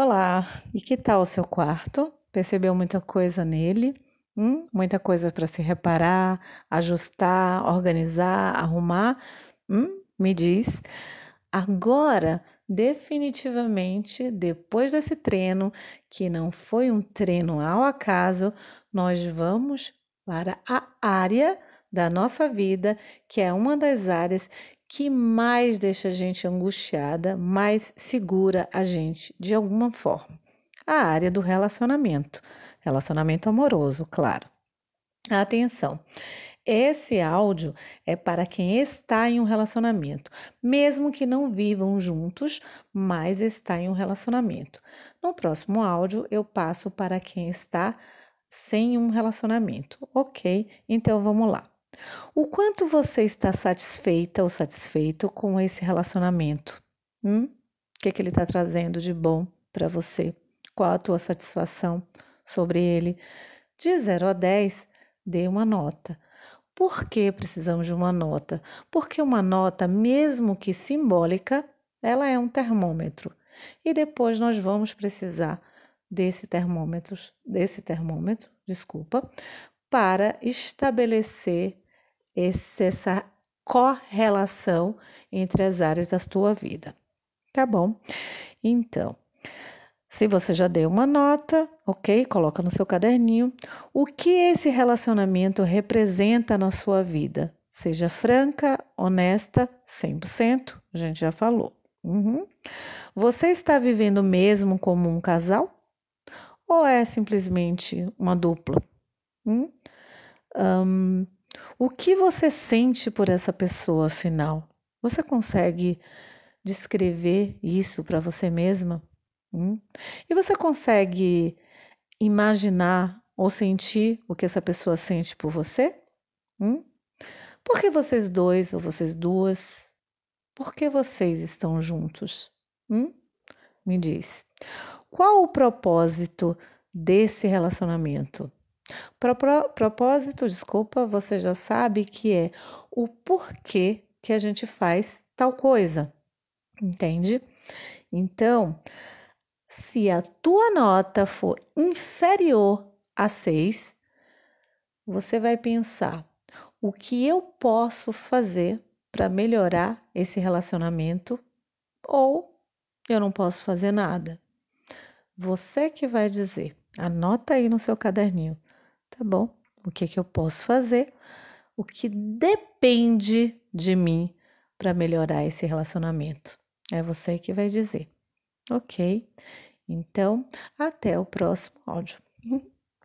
Olá, e que tal o seu quarto? Percebeu muita coisa nele? Hum? Muita coisa para se reparar, ajustar, organizar, arrumar? Hum? Me diz. Agora, definitivamente, depois desse treino, que não foi um treino ao acaso, nós vamos para a área da nossa vida, que é uma das áreas que mais deixa a gente angustiada, mais segura a gente de alguma forma. A área do relacionamento, relacionamento amoroso, claro. Atenção. Esse áudio é para quem está em um relacionamento, mesmo que não vivam juntos, mas está em um relacionamento. No próximo áudio, eu passo para quem está sem um relacionamento, ok? Então vamos lá. O quanto você está satisfeita ou satisfeito com esse relacionamento? Hum? O que, é que ele está trazendo de bom para você? Qual a tua satisfação sobre ele? De 0 a 10, dê uma nota. Por que precisamos de uma nota? Porque uma nota, mesmo que simbólica, ela é um termômetro. E depois nós vamos precisar desse termômetro, desse termômetro, desculpa, para estabelecer esse, essa correlação entre as áreas da tua vida. Tá bom? Então, se você já deu uma nota, ok? Coloca no seu caderninho. O que esse relacionamento representa na sua vida? Seja franca, honesta, 100%, a gente já falou. Uhum. Você está vivendo mesmo como um casal? Ou é simplesmente uma dupla? Hum? Um, o que você sente por essa pessoa, afinal? Você consegue descrever isso para você mesma? Hum? E você consegue imaginar ou sentir o que essa pessoa sente por você? Hum? Por que vocês dois ou vocês duas? Por que vocês estão juntos? Hum? Me diz. Qual o propósito desse relacionamento? Pro, pro, propósito, desculpa, você já sabe que é o porquê que a gente faz tal coisa, entende? Então, se a tua nota for inferior a 6, você vai pensar: o que eu posso fazer para melhorar esse relacionamento? Ou eu não posso fazer nada. Você que vai dizer. Anota aí no seu caderninho tá bom? O que, que eu posso fazer? O que depende de mim para melhorar esse relacionamento? É você que vai dizer, ok? Então, até o próximo áudio.